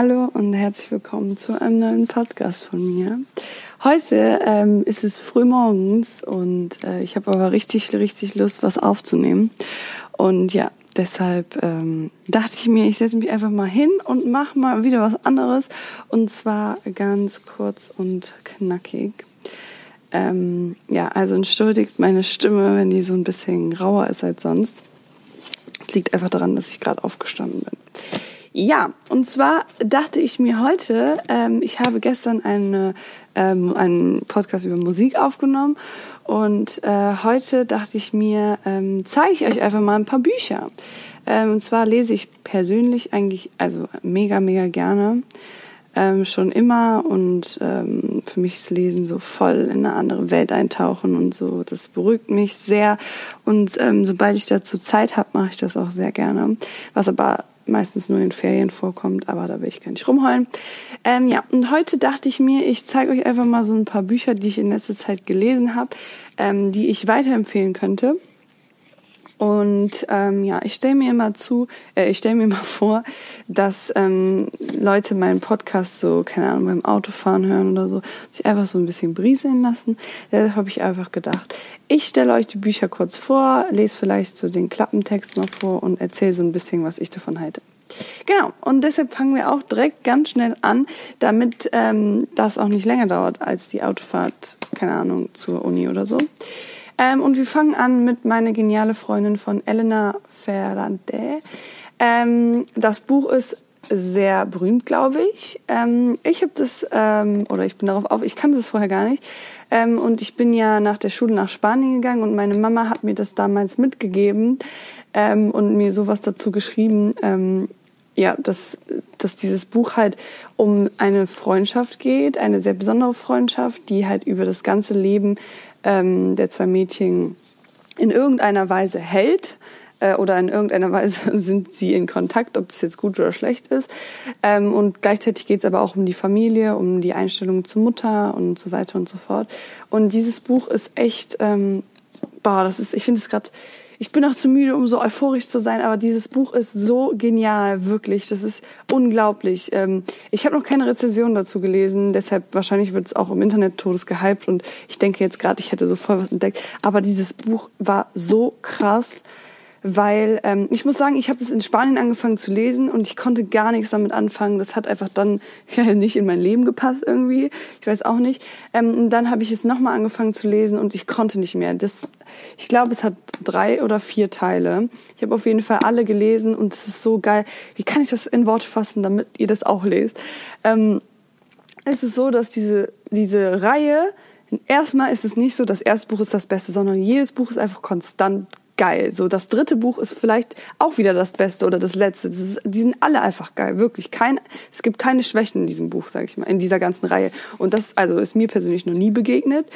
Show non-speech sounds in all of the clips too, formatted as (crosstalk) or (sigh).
Hallo und herzlich willkommen zu einem neuen Podcast von mir. Heute ähm, ist es früh morgens und äh, ich habe aber richtig, richtig Lust, was aufzunehmen. Und ja, deshalb ähm, dachte ich mir, ich setze mich einfach mal hin und mache mal wieder was anderes. Und zwar ganz kurz und knackig. Ähm, ja, also entschuldigt meine Stimme, wenn die so ein bisschen rauer ist als sonst. Es liegt einfach daran, dass ich gerade aufgestanden bin. Ja, und zwar dachte ich mir heute, ähm, ich habe gestern eine, ähm, einen Podcast über Musik aufgenommen und äh, heute dachte ich mir, ähm, zeige ich euch einfach mal ein paar Bücher. Ähm, und zwar lese ich persönlich eigentlich, also mega, mega gerne. Ähm, schon immer und ähm, für mich ist Lesen so voll in eine andere Welt eintauchen und so. Das beruhigt mich sehr und ähm, sobald ich dazu Zeit habe, mache ich das auch sehr gerne. Was aber meistens nur in Ferien vorkommt, aber da will ich gar nicht rumheulen. Ähm, ja, und heute dachte ich mir, ich zeige euch einfach mal so ein paar Bücher, die ich in letzter Zeit gelesen habe, ähm, die ich weiterempfehlen könnte. Und ähm, ja, ich stelle mir immer zu, äh, ich stelle mir immer vor, dass ähm, Leute meinen Podcast so, keine Ahnung, beim Autofahren hören oder so, sich einfach so ein bisschen brieseln lassen. Deshalb habe ich einfach gedacht, ich stelle euch die Bücher kurz vor, lese vielleicht so den Klappentext mal vor und erzähle so ein bisschen, was ich davon halte. Genau, und deshalb fangen wir auch direkt ganz schnell an, damit ähm, das auch nicht länger dauert als die Autofahrt, keine Ahnung, zur Uni oder so. Ähm, und wir fangen an mit meine geniale Freundin von Elena Ferrante. Ähm, das Buch ist sehr berühmt, glaube ich. Ähm, ich habe das, ähm, oder ich bin darauf auf, ich kannte das vorher gar nicht. Ähm, und ich bin ja nach der Schule nach Spanien gegangen und meine Mama hat mir das damals mitgegeben ähm, und mir sowas dazu geschrieben. Ähm, ja, dass, dass dieses Buch halt um eine Freundschaft geht, eine sehr besondere Freundschaft, die halt über das ganze Leben ähm, der zwei Mädchen in irgendeiner Weise hält äh, oder in irgendeiner (laughs) Weise sind sie in Kontakt, ob das jetzt gut oder schlecht ist. Ähm, und gleichzeitig geht es aber auch um die Familie, um die Einstellung zur Mutter und so weiter und so fort. Und dieses Buch ist echt, ähm, boah, das ist, ich finde es gerade ich bin auch zu müde, um so euphorisch zu sein, aber dieses Buch ist so genial, wirklich. Das ist unglaublich. Ähm, ich habe noch keine Rezension dazu gelesen, deshalb wahrscheinlich wird es auch im Internet todes gehypt und ich denke jetzt gerade, ich hätte so voll was entdeckt. Aber dieses Buch war so krass weil ähm, ich muss sagen, ich habe das in Spanien angefangen zu lesen und ich konnte gar nichts damit anfangen. Das hat einfach dann (laughs) ja, nicht in mein Leben gepasst irgendwie. Ich weiß auch nicht. Ähm, dann habe ich es nochmal angefangen zu lesen und ich konnte nicht mehr. Das, ich glaube, es hat drei oder vier Teile. Ich habe auf jeden Fall alle gelesen und es ist so geil. Wie kann ich das in Worte fassen, damit ihr das auch lest? Ähm, es ist so, dass diese, diese Reihe, erstmal ist es nicht so, das erste Buch ist das Beste, sondern jedes Buch ist einfach konstant geil. So, das dritte Buch ist vielleicht auch wieder das Beste oder das letzte. Das ist, die sind alle einfach geil, wirklich. Kein, es gibt keine Schwächen in diesem Buch, sage ich mal, in dieser ganzen Reihe. Und das, also ist mir persönlich noch nie begegnet,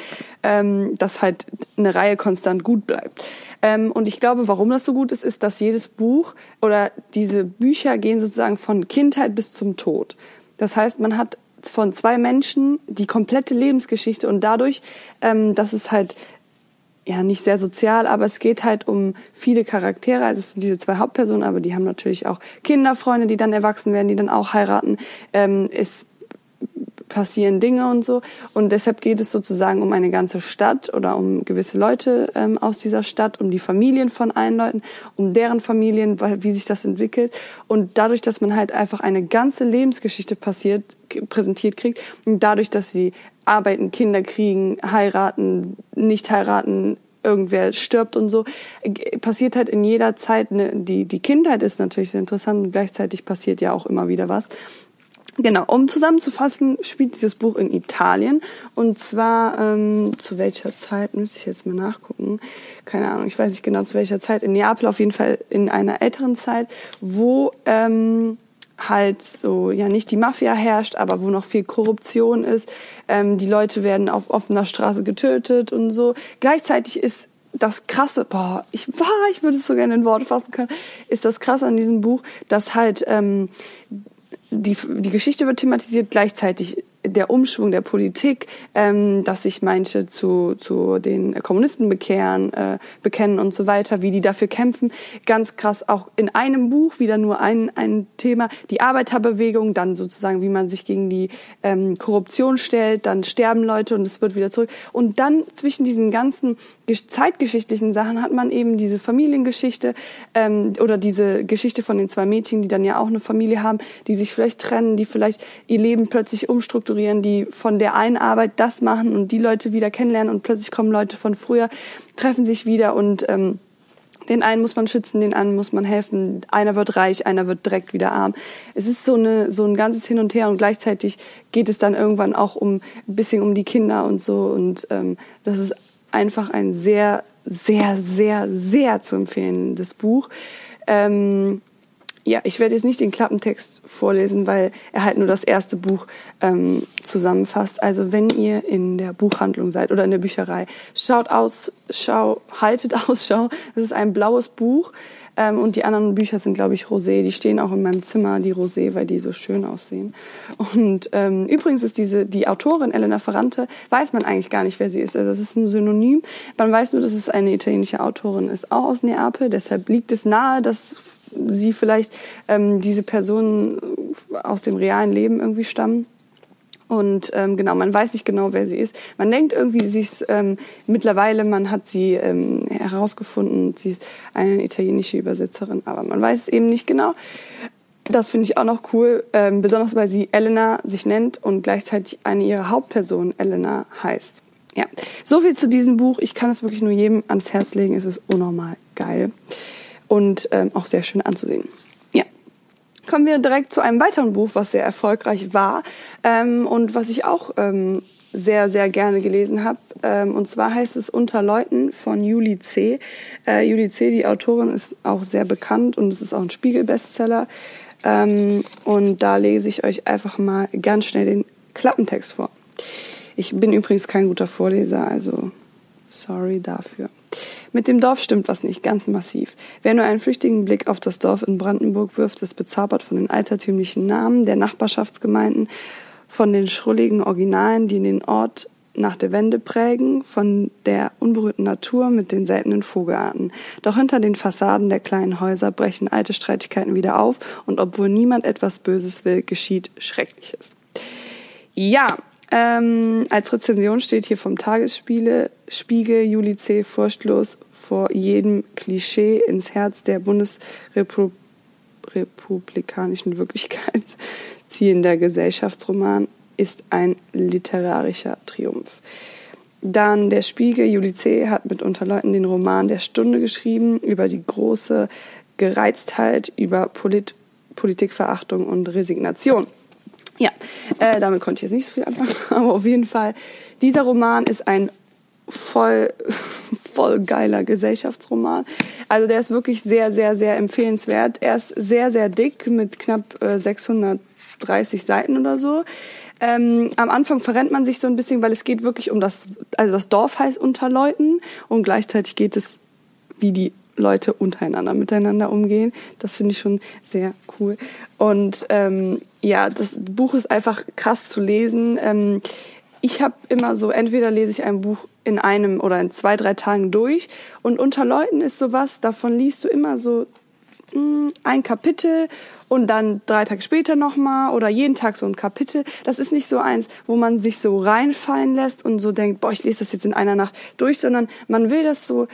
ähm, dass halt eine Reihe konstant gut bleibt. Ähm, und ich glaube, warum das so gut ist, ist, dass jedes Buch oder diese Bücher gehen sozusagen von Kindheit bis zum Tod. Das heißt, man hat von zwei Menschen die komplette Lebensgeschichte und dadurch, ähm, dass es halt ja nicht sehr sozial, aber es geht halt um viele Charaktere. Also es sind diese zwei Hauptpersonen, aber die haben natürlich auch Kinderfreunde, die dann erwachsen werden, die dann auch heiraten. Ähm, es passieren Dinge und so. Und deshalb geht es sozusagen um eine ganze Stadt oder um gewisse Leute ähm, aus dieser Stadt, um die Familien von allen Leuten, um deren Familien, wie sich das entwickelt. Und dadurch, dass man halt einfach eine ganze Lebensgeschichte passiert, präsentiert kriegt und dadurch, dass sie arbeiten, Kinder kriegen, heiraten, nicht heiraten, irgendwer stirbt und so, passiert halt in jeder Zeit, ne, die, die Kindheit ist natürlich sehr interessant und gleichzeitig passiert ja auch immer wieder was. Genau, um zusammenzufassen, spielt dieses Buch in Italien. Und zwar ähm, zu welcher Zeit, müsste ich jetzt mal nachgucken, keine Ahnung, ich weiß nicht genau zu welcher Zeit, in Neapel auf jeden Fall in einer älteren Zeit, wo ähm, halt so, ja nicht die Mafia herrscht, aber wo noch viel Korruption ist. Ähm, die Leute werden auf offener Straße getötet und so. Gleichzeitig ist das Krasse, boah, ich (laughs) war, ich würde es so gerne in Worte fassen können, ist das Krasse an diesem Buch, dass halt ähm, die, die Geschichte wird thematisiert, gleichzeitig der Umschwung der Politik, ähm, dass sich manche zu, zu den Kommunisten bekehren, äh, bekennen und so weiter, wie die dafür kämpfen. Ganz krass auch in einem Buch wieder nur ein, ein Thema, die Arbeiterbewegung, dann sozusagen, wie man sich gegen die ähm, Korruption stellt, dann sterben Leute und es wird wieder zurück. Und dann zwischen diesen ganzen zeitgeschichtlichen Sachen hat man eben diese Familiengeschichte ähm, oder diese Geschichte von den zwei Mädchen, die dann ja auch eine Familie haben, die sich vielleicht trennen, die vielleicht ihr Leben plötzlich umstrukturieren, die von der einen Arbeit das machen und die Leute wieder kennenlernen und plötzlich kommen Leute von früher, treffen sich wieder und ähm, den einen muss man schützen, den anderen muss man helfen. Einer wird reich, einer wird direkt wieder arm. Es ist so eine so ein ganzes Hin und Her und gleichzeitig geht es dann irgendwann auch um ein bisschen um die Kinder und so und ähm, das ist einfach ein sehr, sehr, sehr, sehr zu empfehlendes Buch. Ähm, ja, ich werde jetzt nicht den Klappentext vorlesen, weil er halt nur das erste Buch ähm, zusammenfasst. Also wenn ihr in der Buchhandlung seid oder in der Bücherei, schaut aus, schau, haltet (laughs) Ausschau. Es ist ein blaues Buch ähm, und die anderen Bücher sind, glaube ich, Rosé. Die stehen auch in meinem Zimmer, die Rosé, weil die so schön aussehen. Und ähm, übrigens ist diese die Autorin Elena Ferrante, weiß man eigentlich gar nicht, wer sie ist. Also das ist ein Synonym. Man weiß nur, dass es eine italienische Autorin ist, auch aus Neapel. Deshalb liegt es nahe, dass sie vielleicht ähm, diese Personen aus dem realen Leben irgendwie stammen. Und ähm, genau, man weiß nicht genau, wer sie ist. Man denkt irgendwie, sie ist ähm, mittlerweile, man hat sie ähm, herausgefunden, sie ist eine italienische Übersetzerin, aber man weiß es eben nicht genau. Das finde ich auch noch cool, ähm, besonders weil sie Elena sich nennt und gleichzeitig eine ihrer Hauptpersonen Elena heißt. Ja, so viel zu diesem Buch. Ich kann es wirklich nur jedem ans Herz legen. Es ist unnormal geil und ähm, auch sehr schön anzusehen kommen wir direkt zu einem weiteren Buch, was sehr erfolgreich war ähm, und was ich auch ähm, sehr, sehr gerne gelesen habe. Ähm, und zwar heißt es Unter Leuten von Julie C. Äh, Julie C., die Autorin, ist auch sehr bekannt und es ist auch ein Spiegel-Bestseller. Ähm, und da lese ich euch einfach mal ganz schnell den Klappentext vor. Ich bin übrigens kein guter Vorleser, also sorry dafür. Mit dem Dorf stimmt was nicht, ganz massiv. Wer nur einen flüchtigen Blick auf das Dorf in Brandenburg wirft, ist bezaubert von den altertümlichen Namen der Nachbarschaftsgemeinden, von den schrulligen Originalen, die den Ort nach der Wende prägen, von der unberührten Natur mit den seltenen Vogelarten. Doch hinter den Fassaden der kleinen Häuser brechen alte Streitigkeiten wieder auf und obwohl niemand etwas Böses will, geschieht Schreckliches. Ja, ähm, als Rezension steht hier vom Tagesspiele Spiegel Juli C. furchtlos vor jedem Klischee ins Herz der bundesrepublikanischen Wirklichkeit (laughs) ziehender Gesellschaftsroman ist ein literarischer Triumph. Dann der Spiegel Juli C. hat mit Unterleuten den Roman der Stunde geschrieben über die große Gereiztheit, über Polit Politikverachtung und Resignation. Ja, äh, damit konnte ich jetzt nicht so viel anfangen, (laughs) aber auf jeden Fall, dieser Roman ist ein voll, (laughs) voll geiler Gesellschaftsroman. Also der ist wirklich sehr, sehr, sehr empfehlenswert. Er ist sehr, sehr dick mit knapp äh, 630 Seiten oder so. Ähm, am Anfang verrennt man sich so ein bisschen, weil es geht wirklich um das, also das Dorf heißt unter Leuten und gleichzeitig geht es, wie die Leute untereinander miteinander umgehen. Das finde ich schon sehr cool. Und ähm, ja, das Buch ist einfach krass zu lesen. Ähm, ich habe immer so, entweder lese ich ein Buch in einem oder in zwei, drei Tagen durch. Und unter Leuten ist sowas, davon liest du immer so mh, hm, ein Kapitel und dann drei Tage später nochmal oder jeden Tag so ein Kapitel. Das ist nicht so eins, wo man sich so reinfallen lässt und so denkt, boah, ich lese das jetzt in einer Nacht durch, sondern man will das so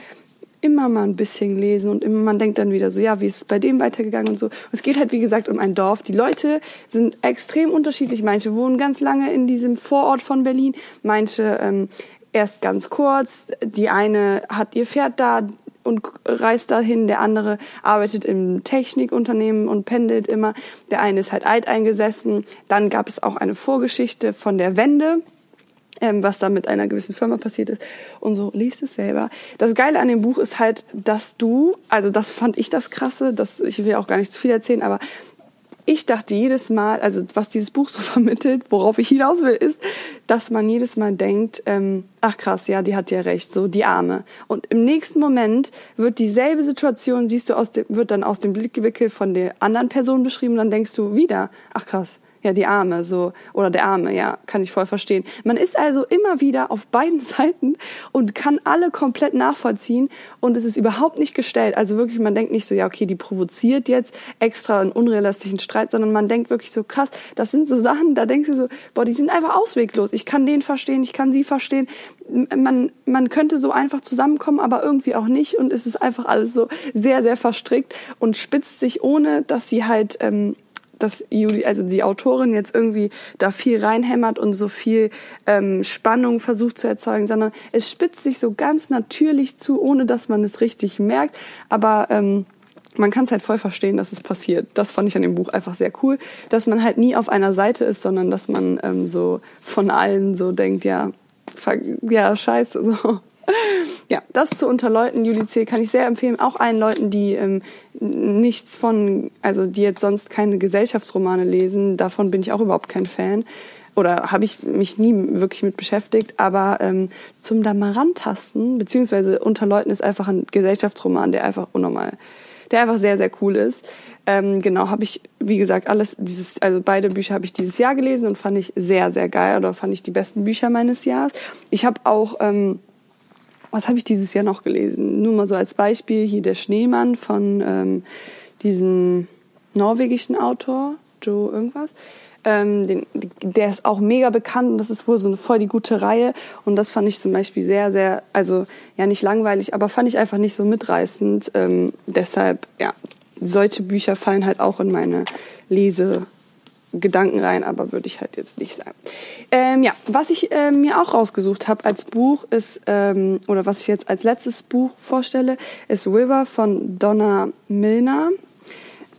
immer mal ein bisschen lesen und immer man denkt dann wieder so, ja, wie ist es bei dem weitergegangen und so. Und es geht halt, wie gesagt, um ein Dorf. Die Leute sind extrem unterschiedlich. Manche wohnen ganz lange in diesem Vorort von Berlin, manche ähm, erst ganz kurz. Die eine hat ihr Pferd da und reist dahin, der andere arbeitet im Technikunternehmen und pendelt immer. Der eine ist halt alteingesessen. Dann gab es auch eine Vorgeschichte von der Wende ähm, was da mit einer gewissen Firma passiert ist und so, liest es selber. Das Geile an dem Buch ist halt, dass du, also das fand ich das Krasse, das, ich will auch gar nicht zu viel erzählen, aber ich dachte jedes Mal, also was dieses Buch so (laughs) vermittelt, worauf ich hinaus will, ist, dass man jedes Mal denkt, ähm, ach krass, ja, die hat ja recht, so die Arme. Und im nächsten Moment wird dieselbe Situation, siehst du aus dem, wird dann aus dem Blickwinkel von der anderen Person beschrieben, dann denkst du wieder, ach krass, ja, die Arme, so, oder der Arme, ja, kann ich voll verstehen. Man ist also immer wieder auf beiden (laughs) Seiten und kann alle komplett nachvollziehen und es ist überhaupt nicht gestellt. Also wirklich, man denkt nicht so, ja, okay, die provoziert jetzt extra einen unrealistischen Streit, sondern man denkt wirklich so, krass, das sind so Sachen, da denkst du so, boah, die sind einfach ausweglos. Ich kann den verstehen, ich kann sie verstehen. Man, man könnte so einfach zusammenkommen, aber irgendwie auch nicht und es ist einfach alles so sehr, sehr verstrickt und spitzt sich, ohne dass sie halt, ähm, dass Juli, also die Autorin jetzt irgendwie da viel reinhämmert und so viel ähm, Spannung versucht zu erzeugen, sondern es spitzt sich so ganz natürlich zu, ohne dass man es richtig merkt. Aber ähm, man kann es halt voll verstehen, dass es passiert. Das fand ich an dem Buch einfach sehr cool, dass man halt nie auf einer Seite ist, sondern dass man ähm, so von allen so denkt, ja, ja, scheiße, so ja, das zu Unterleuten, Judizier, kann ich sehr empfehlen. Auch allen Leuten, die ähm, nichts von, also die jetzt sonst keine Gesellschaftsromane lesen, davon bin ich auch überhaupt kein Fan. Oder habe ich mich nie wirklich mit beschäftigt. Aber ähm, zum rantasten, beziehungsweise Unterleuten ist einfach ein Gesellschaftsroman, der einfach unnormal, der einfach sehr, sehr cool ist. Ähm, genau, habe ich, wie gesagt, alles, dieses, also beide Bücher habe ich dieses Jahr gelesen und fand ich sehr, sehr geil oder fand ich die besten Bücher meines Jahres. Ich habe auch ähm, was habe ich dieses Jahr noch gelesen? Nur mal so als Beispiel hier der Schneemann von ähm, diesem norwegischen Autor, Joe irgendwas. Ähm, den, der ist auch mega bekannt und das ist wohl so eine voll die gute Reihe und das fand ich zum Beispiel sehr, sehr, also ja nicht langweilig, aber fand ich einfach nicht so mitreißend. Ähm, deshalb, ja, solche Bücher fallen halt auch in meine Lese Gedanken rein, aber würde ich halt jetzt nicht sagen. Ähm, ja, was ich äh, mir auch rausgesucht habe als Buch ist, ähm, oder was ich jetzt als letztes Buch vorstelle, ist River von Donna Milner.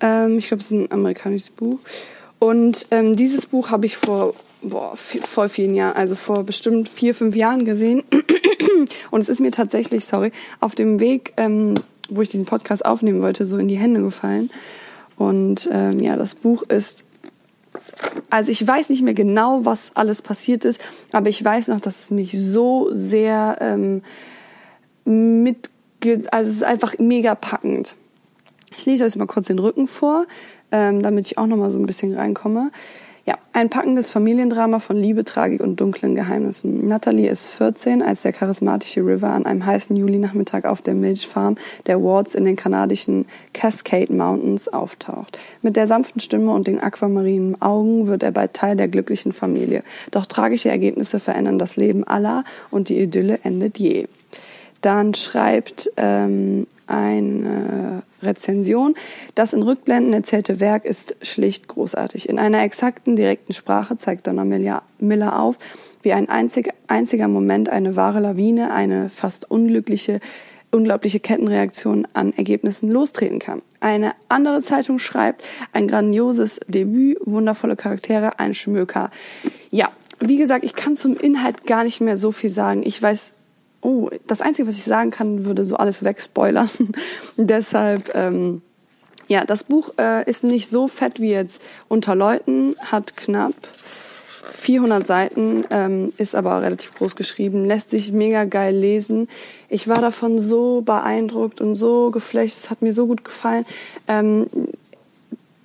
Ähm, ich glaube, es ist ein amerikanisches Buch. Und ähm, dieses Buch habe ich vor boah, voll vielen Jahren, also vor bestimmt vier, fünf Jahren gesehen. Und es ist mir tatsächlich, sorry, auf dem Weg, ähm, wo ich diesen Podcast aufnehmen wollte, so in die Hände gefallen. Und ähm, ja, das Buch ist also ich weiß nicht mehr genau, was alles passiert ist, aber ich weiß noch, dass es mich so sehr ähm, mit, also es ist einfach mega packend. Ich lese euch mal kurz den Rücken vor, ähm, damit ich auch noch mal so ein bisschen reinkomme. Ja, ein packendes Familiendrama von Liebe, Tragik und dunklen Geheimnissen. Natalie ist 14, als der charismatische River an einem heißen Julinachmittag auf der Milchfarm der Wards in den kanadischen Cascade Mountains auftaucht. Mit der sanften Stimme und den aquamarinen Augen wird er bald Teil der glücklichen Familie. Doch tragische Ergebnisse verändern das Leben aller und die Idylle endet je. Dann schreibt ähm, eine Rezension. Das in Rückblenden erzählte Werk ist schlicht großartig. In einer exakten, direkten Sprache zeigt Donna Miller auf, wie ein einzig, einziger Moment eine wahre Lawine, eine fast unglückliche, unglaubliche Kettenreaktion an Ergebnissen lostreten kann. Eine andere Zeitung schreibt, ein grandioses Debüt, wundervolle Charaktere, ein Schmöker. Ja, wie gesagt, ich kann zum Inhalt gar nicht mehr so viel sagen. Ich weiß oh, das Einzige, was ich sagen kann, würde so alles wegspoilern. (laughs) Deshalb, ähm, ja, das Buch äh, ist nicht so fett wie jetzt Unter Leuten, hat knapp 400 Seiten, ähm, ist aber relativ groß geschrieben, lässt sich mega geil lesen. Ich war davon so beeindruckt und so geflecht, es hat mir so gut gefallen. Ähm,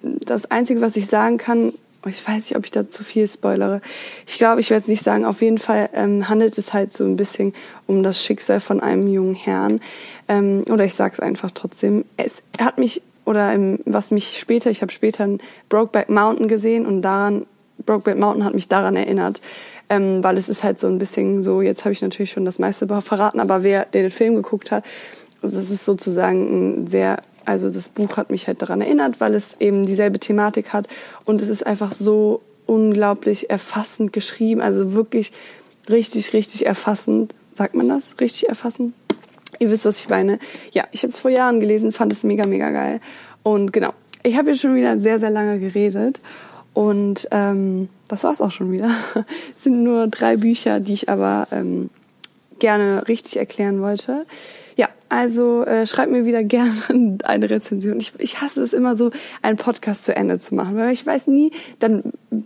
das Einzige, was ich sagen kann, ich weiß nicht, ob ich da zu viel spoilere. Ich glaube, ich werde es nicht sagen. Auf jeden Fall ähm, handelt es halt so ein bisschen um das Schicksal von einem jungen Herrn. Ähm, oder ich sage es einfach trotzdem. Es hat mich, oder im, was mich später, ich habe später ein Brokeback Mountain gesehen und daran, Brokeback Mountain hat mich daran erinnert. Ähm, weil es ist halt so ein bisschen so, jetzt habe ich natürlich schon das meiste verraten, aber wer der den Film geguckt hat, das ist sozusagen ein sehr also das Buch hat mich halt daran erinnert, weil es eben dieselbe Thematik hat und es ist einfach so unglaublich erfassend geschrieben, also wirklich richtig, richtig erfassend. Sagt man das? Richtig erfassend? Ihr wisst, was ich meine. Ja, ich habe es vor Jahren gelesen, fand es mega, mega geil. Und genau, ich habe jetzt schon wieder sehr, sehr lange geredet. Und ähm, das war's auch schon wieder. (laughs) es sind nur drei Bücher, die ich aber ähm, gerne richtig erklären wollte. Ja, also äh, schreibt mir wieder gerne (laughs) eine Rezension. Ich, ich hasse es immer so, einen Podcast zu Ende zu machen, weil ich weiß nie, dann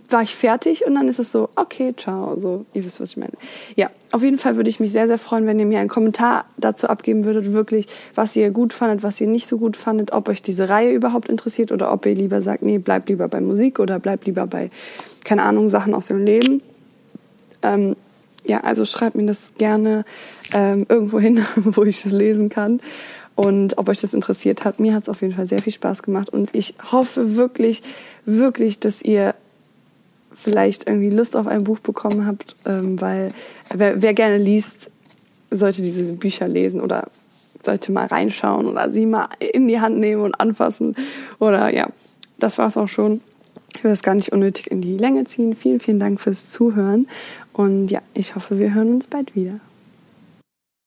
war ich fertig und dann ist es so, okay, ciao, so, ihr wisst, was ich meine. Ja, auf jeden Fall würde ich mich sehr, sehr freuen, wenn ihr mir einen Kommentar dazu abgeben würdet, wirklich, was ihr gut fandet, was ihr nicht so gut fandet, ob euch diese Reihe überhaupt interessiert oder ob ihr lieber sagt, nee, bleibt lieber bei Musik oder bleibt lieber bei, keine Ahnung, Sachen aus dem Leben. Ähm, ja, also schreibt mir das gerne ähm, irgendwo hin, (laughs) wo ich es lesen kann. Und ob euch das interessiert hat, mir hat es auf jeden Fall sehr viel Spaß gemacht. Und ich hoffe wirklich, wirklich, dass ihr vielleicht irgendwie Lust auf ein Buch bekommen habt, ähm, weil wer, wer gerne liest, sollte diese Bücher lesen oder sollte mal reinschauen oder sie mal in die Hand nehmen und anfassen. Oder ja, das war's auch schon. Ich will das gar nicht unnötig in die Länge ziehen. Vielen, vielen Dank fürs Zuhören und ja, ich hoffe, wir hören uns bald wieder.